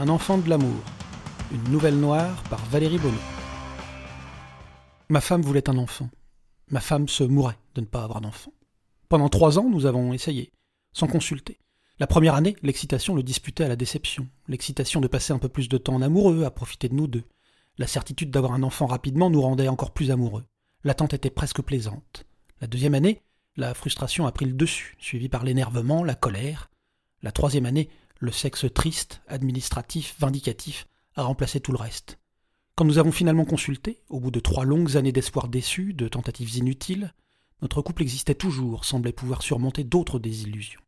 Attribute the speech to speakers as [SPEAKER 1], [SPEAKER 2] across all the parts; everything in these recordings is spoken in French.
[SPEAKER 1] Un enfant de l'amour. Une nouvelle noire par Valérie Bonneau. Ma femme voulait un enfant. Ma femme se mourait de ne pas avoir d'enfant. Pendant trois ans, nous avons essayé, sans consulter. La première année, l'excitation le disputait à la déception. L'excitation de passer un peu plus de temps en amoureux, à profiter de nous deux. La certitude d'avoir un enfant rapidement nous rendait encore plus amoureux. L'attente était presque plaisante. La deuxième année, la frustration a pris le dessus, suivie par l'énervement, la colère. La troisième année, le sexe triste, administratif, vindicatif, a remplacé tout le reste. Quand nous avons finalement consulté, au bout de trois longues années d'espoir déçus, de tentatives inutiles, notre couple existait toujours, semblait pouvoir surmonter d'autres désillusions.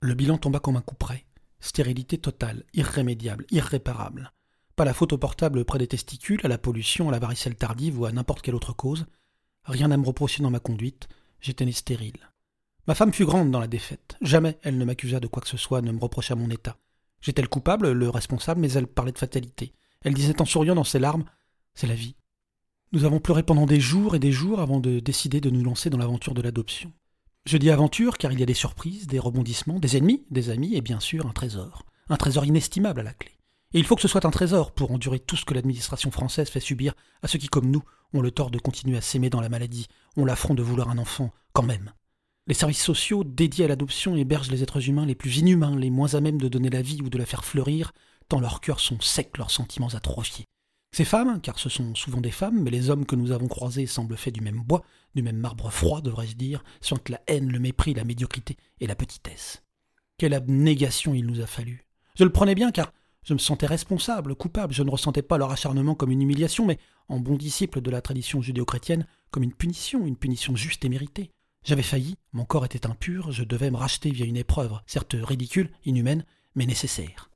[SPEAKER 1] Le bilan tomba comme un coup près. Stérilité totale, irrémédiable, irréparable. Pas la photo portable près des testicules, à la pollution, à la varicelle tardive ou à n'importe quelle autre cause. Rien à me reprocher dans ma conduite, j'étais né stérile. Ma femme fut grande dans la défaite. Jamais elle ne m'accusa de quoi que ce soit, ne me reprocha mon état. J'étais le coupable, le responsable, mais elle parlait de fatalité. Elle disait en souriant dans ses larmes C'est la vie. Nous avons pleuré pendant des jours et des jours avant de décider de nous lancer dans l'aventure de l'adoption. Je dis aventure car il y a des surprises, des rebondissements, des ennemis, des amis et bien sûr un trésor. Un trésor inestimable à la clé. Et il faut que ce soit un trésor pour endurer tout ce que l'administration française fait subir à ceux qui, comme nous, ont le tort de continuer à s'aimer dans la maladie, ont l'affront de vouloir un enfant, quand même. Les services sociaux dédiés à l'adoption hébergent les êtres humains les plus inhumains, les moins à même de donner la vie ou de la faire fleurir, tant leurs cœurs sont secs, leurs sentiments atrophiés. Ces femmes, car ce sont souvent des femmes, mais les hommes que nous avons croisés semblent faits du même bois, du même marbre froid, devrais-je dire, sentent la haine, le mépris, la médiocrité et la petitesse. Quelle abnégation il nous a fallu. Je le prenais bien, car je me sentais responsable, coupable, je ne ressentais pas leur acharnement comme une humiliation, mais, en bon disciple de la tradition judéo-chrétienne, comme une punition, une punition juste et méritée. J'avais failli, mon corps était impur, je devais me racheter via une épreuve, certes ridicule, inhumaine, mais nécessaire.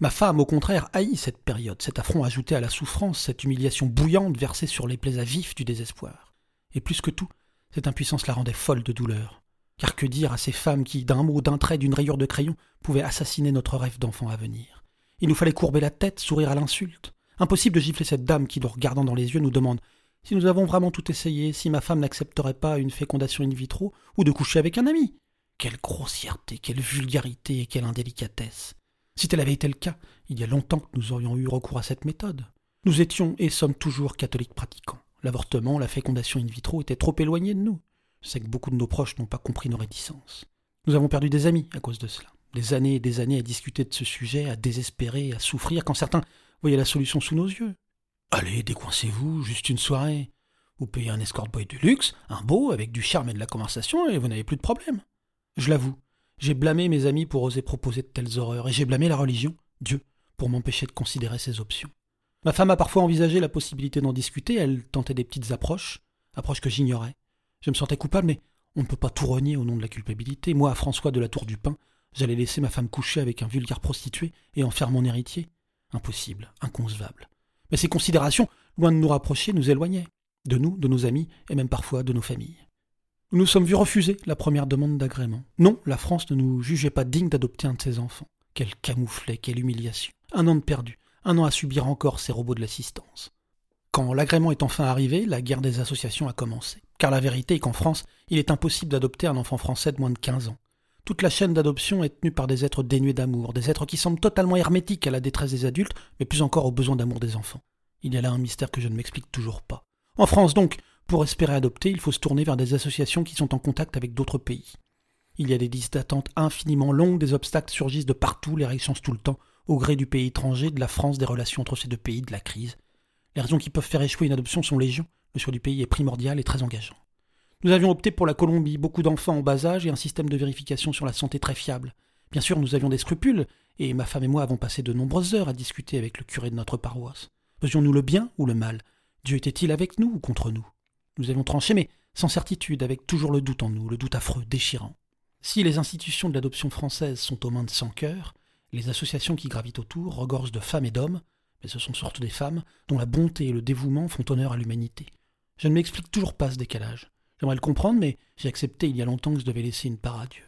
[SPEAKER 1] Ma femme, au contraire, haït cette période, cet affront ajouté à la souffrance, cette humiliation bouillante versée sur les plaies à vif du désespoir. Et plus que tout, cette impuissance la rendait folle de douleur. Car que dire à ces femmes qui, d'un mot, d'un trait, d'une rayure de crayon, pouvaient assassiner notre rêve d'enfant à venir? Il nous fallait courber la tête, sourire à l'insulte. Impossible de gifler cette dame qui, nous regardant dans les yeux, nous demande si nous avons vraiment tout essayé, si ma femme n'accepterait pas une fécondation in vitro, ou de coucher avec un ami. Quelle grossièreté, quelle vulgarité et quelle indélicatesse. Si tel avait été le cas, il y a longtemps que nous aurions eu recours à cette méthode. Nous étions et sommes toujours catholiques pratiquants. L'avortement, la fécondation in vitro étaient trop éloignés de nous. Je sais que beaucoup de nos proches n'ont pas compris nos réticences. Nous avons perdu des amis à cause de cela. Des années et des années à discuter de ce sujet, à désespérer, à souffrir, quand certains voyaient la solution sous nos yeux. Allez, décoincez-vous, juste une soirée. Vous payez un escort boy de luxe, un beau, avec du charme et de la conversation, et vous n'avez plus de problème. Je l'avoue, j'ai blâmé mes amis pour oser proposer de telles horreurs, et j'ai blâmé la religion, Dieu, pour m'empêcher de considérer ces options. Ma femme a parfois envisagé la possibilité d'en discuter, elle tentait des petites approches, approches que j'ignorais. Je me sentais coupable, mais on ne peut pas tout renier au nom de la culpabilité. Moi, François de la Tour du Pin, j'allais laisser ma femme coucher avec un vulgaire prostitué et en faire mon héritier Impossible, inconcevable. Mais ces considérations, loin de nous rapprocher, nous éloignaient, de nous, de nos amis, et même parfois de nos familles. Nous nous sommes vus refuser la première demande d'agrément. Non, la France ne nous jugeait pas dignes d'adopter un de ses enfants. Quel camouflet, quelle humiliation. Un an de perdu, un an à subir encore ces robots de l'assistance. Quand l'agrément est enfin arrivé, la guerre des associations a commencé. Car la vérité est qu'en France, il est impossible d'adopter un enfant français de moins de 15 ans. Toute la chaîne d'adoption est tenue par des êtres dénués d'amour, des êtres qui semblent totalement hermétiques à la détresse des adultes, mais plus encore aux besoins d'amour des enfants. Il y a là un mystère que je ne m'explique toujours pas. En France donc, pour espérer adopter, il faut se tourner vers des associations qui sont en contact avec d'autres pays. Il y a des listes d'attente infiniment longues, des obstacles surgissent de partout, les règles tout le temps, au gré du pays étranger, de la France, des relations entre ces deux pays, de la crise. Les raisons qui peuvent faire échouer une adoption sont légion, le choix du pays est primordial et très engageant. Nous avions opté pour la Colombie, beaucoup d'enfants en bas âge et un système de vérification sur la santé très fiable. Bien sûr, nous avions des scrupules, et ma femme et moi avons passé de nombreuses heures à discuter avec le curé de notre paroisse. Faisions-nous le bien ou le mal? Dieu était-il avec nous ou contre nous? Nous avions tranché, mais sans certitude, avec toujours le doute en nous, le doute affreux, déchirant. Si les institutions de l'adoption française sont aux mains de sans cœur, les associations qui gravitent autour regorgent de femmes et d'hommes, mais ce sont surtout des femmes dont la bonté et le dévouement font honneur à l'humanité. Je ne m'explique toujours pas ce décalage. J'aimerais le comprendre, mais j'ai accepté il y a longtemps que je devais laisser une part à Dieu.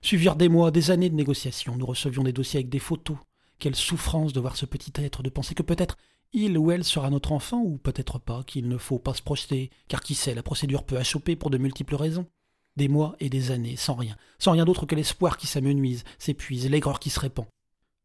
[SPEAKER 1] Suivirent des mois, des années de négociations. Nous recevions des dossiers avec des photos. Quelle souffrance de voir ce petit être, de penser que peut-être il ou elle sera notre enfant, ou peut-être pas, qu'il ne faut pas se projeter, car qui sait, la procédure peut achoper pour de multiples raisons. Des mois et des années, sans rien, sans rien d'autre que l'espoir qui s'amenuise, s'épuise, l'aigreur qui se répand.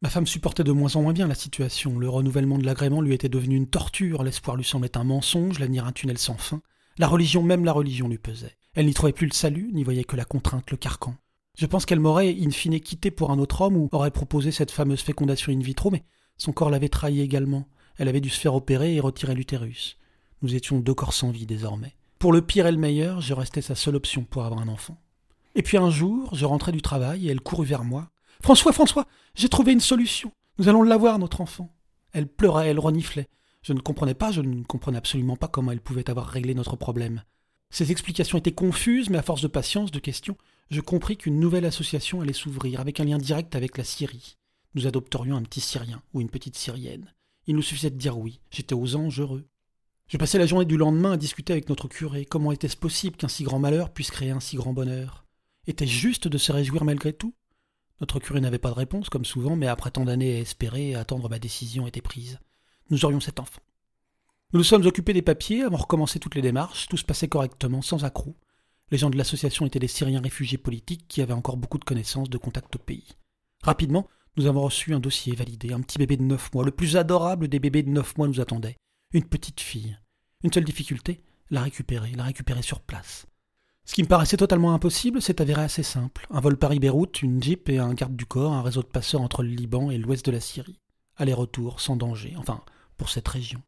[SPEAKER 1] Ma femme supportait de moins en moins bien la situation. Le renouvellement de l'agrément lui était devenu une torture, l'espoir lui semblait un mensonge, l'avenir un tunnel sans fin. La religion, même la religion, lui pesait. Elle n'y trouvait plus le salut, n'y voyait que la contrainte, le carcan. Je pense qu'elle m'aurait, in fine, quitté pour un autre homme ou aurait proposé cette fameuse fécondation in vitro, mais son corps l'avait trahi également. Elle avait dû se faire opérer et retirer l'utérus. Nous étions deux corps sans vie désormais. Pour le pire et le meilleur, je restais sa seule option pour avoir un enfant. Et puis un jour, je rentrais du travail et elle courut vers moi. François, François, j'ai trouvé une solution. Nous allons l'avoir, notre enfant. Elle pleurait, elle reniflait. Je ne comprenais pas, je ne comprenais absolument pas comment elle pouvait avoir réglé notre problème. Ses explications étaient confuses, mais à force de patience, de questions, je compris qu'une nouvelle association allait s'ouvrir, avec un lien direct avec la Syrie. Nous adopterions un petit Syrien ou une petite Syrienne. Il nous suffisait de dire oui. J'étais aux anges heureux. Je passais la journée du lendemain à discuter avec notre curé. Comment était-ce possible qu'un si grand malheur puisse créer un si grand bonheur? Était-ce juste de se réjouir malgré tout? Notre curé n'avait pas de réponse, comme souvent, mais après tant d'années à espérer et attendre, ma décision était prise. Nous aurions cet enfant. Nous nous sommes occupés des papiers, avons recommencé toutes les démarches, tout se passait correctement, sans accroc. Les gens de l'association étaient des Syriens réfugiés politiques qui avaient encore beaucoup de connaissances, de contacts au pays. Rapidement, nous avons reçu un dossier validé, un petit bébé de neuf mois, le plus adorable des bébés de neuf mois nous attendait. Une petite fille. Une seule difficulté, la récupérer, la récupérer sur place. Ce qui me paraissait totalement impossible s'est avéré assez simple. Un vol Paris-Beyrouth, une jeep et un garde du corps, un réseau de passeurs entre le Liban et l'ouest de la Syrie. Aller-retour, sans danger, enfin, pour cette région.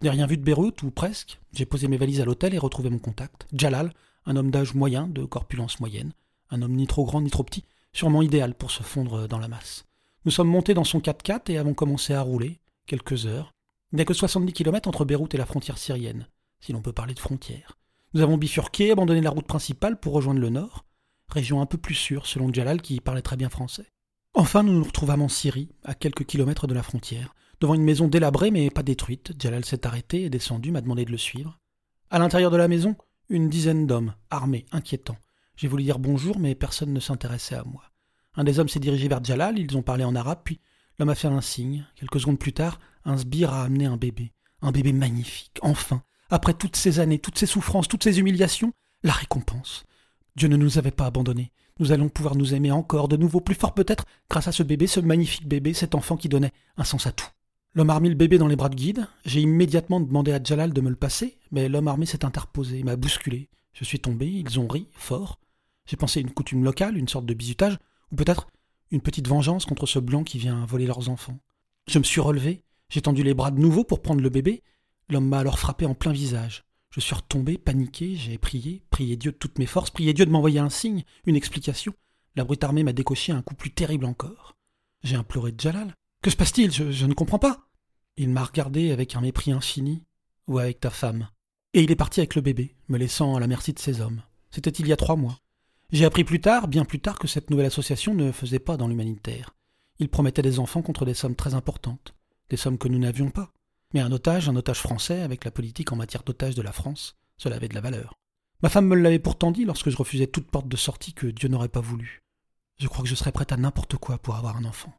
[SPEAKER 1] N'ai rien vu de Beyrouth, ou presque. J'ai posé mes valises à l'hôtel et retrouvé mon contact. Jalal, un homme d'âge moyen, de corpulence moyenne. Un homme ni trop grand ni trop petit, sûrement idéal pour se fondre dans la masse. Nous sommes montés dans son 4x4 et avons commencé à rouler, quelques heures. Il n'y a que 70 km entre Beyrouth et la frontière syrienne, si l'on peut parler de frontière. Nous avons bifurqué, abandonné la route principale pour rejoindre le nord, région un peu plus sûre selon Jalal qui parlait très bien français. Enfin, nous nous retrouvâmes en Syrie, à quelques kilomètres de la frontière. Devant une maison délabrée mais pas détruite, Jalal s'est arrêté et descendu, m'a demandé de le suivre. À l'intérieur de la maison, une dizaine d'hommes, armés, inquiétants. J'ai voulu dire bonjour, mais personne ne s'intéressait à moi. Un des hommes s'est dirigé vers Jalal, ils ont parlé en arabe, puis l'homme a fait un signe. Quelques secondes plus tard, un sbire a amené un bébé. Un bébé magnifique, enfin. Après toutes ces années, toutes ces souffrances, toutes ces humiliations, la récompense. Dieu ne nous avait pas abandonnés. Nous allons pouvoir nous aimer encore, de nouveau, plus fort peut-être, grâce à ce bébé, ce magnifique bébé, cet enfant qui donnait un sens à tout. L'homme a remis le bébé dans les bras de guide. J'ai immédiatement demandé à Jalal de me le passer, mais l'homme armé s'est interposé, m'a bousculé. Je suis tombé, ils ont ri, fort. J'ai pensé une coutume locale, une sorte de bizutage, ou peut-être une petite vengeance contre ce blanc qui vient voler leurs enfants. Je me suis relevé, j'ai tendu les bras de nouveau pour prendre le bébé. L'homme m'a alors frappé en plein visage. Je suis retombé, paniqué, j'ai prié, prié Dieu de toutes mes forces, prié Dieu de m'envoyer un signe, une explication. La brute armée m'a décoché un coup plus terrible encore. J'ai imploré Jalal. Que se passe-t-il? Je, ne comprends pas. Il m'a regardé avec un mépris infini, ou avec ta femme. Et il est parti avec le bébé, me laissant à la merci de ses hommes. C'était il y a trois mois. J'ai appris plus tard, bien plus tard, que cette nouvelle association ne faisait pas dans l'humanitaire. Il promettait des enfants contre des sommes très importantes, des sommes que nous n'avions pas. Mais un otage, un otage français, avec la politique en matière d'otage de la France, cela avait de la valeur. Ma femme me l'avait pourtant dit lorsque je refusais toute porte de sortie que Dieu n'aurait pas voulu. Je crois que je serais prête à n'importe quoi pour avoir un enfant.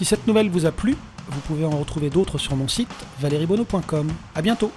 [SPEAKER 1] Si cette nouvelle vous a plu, vous pouvez en retrouver d'autres sur mon site valeriebono.com. À bientôt!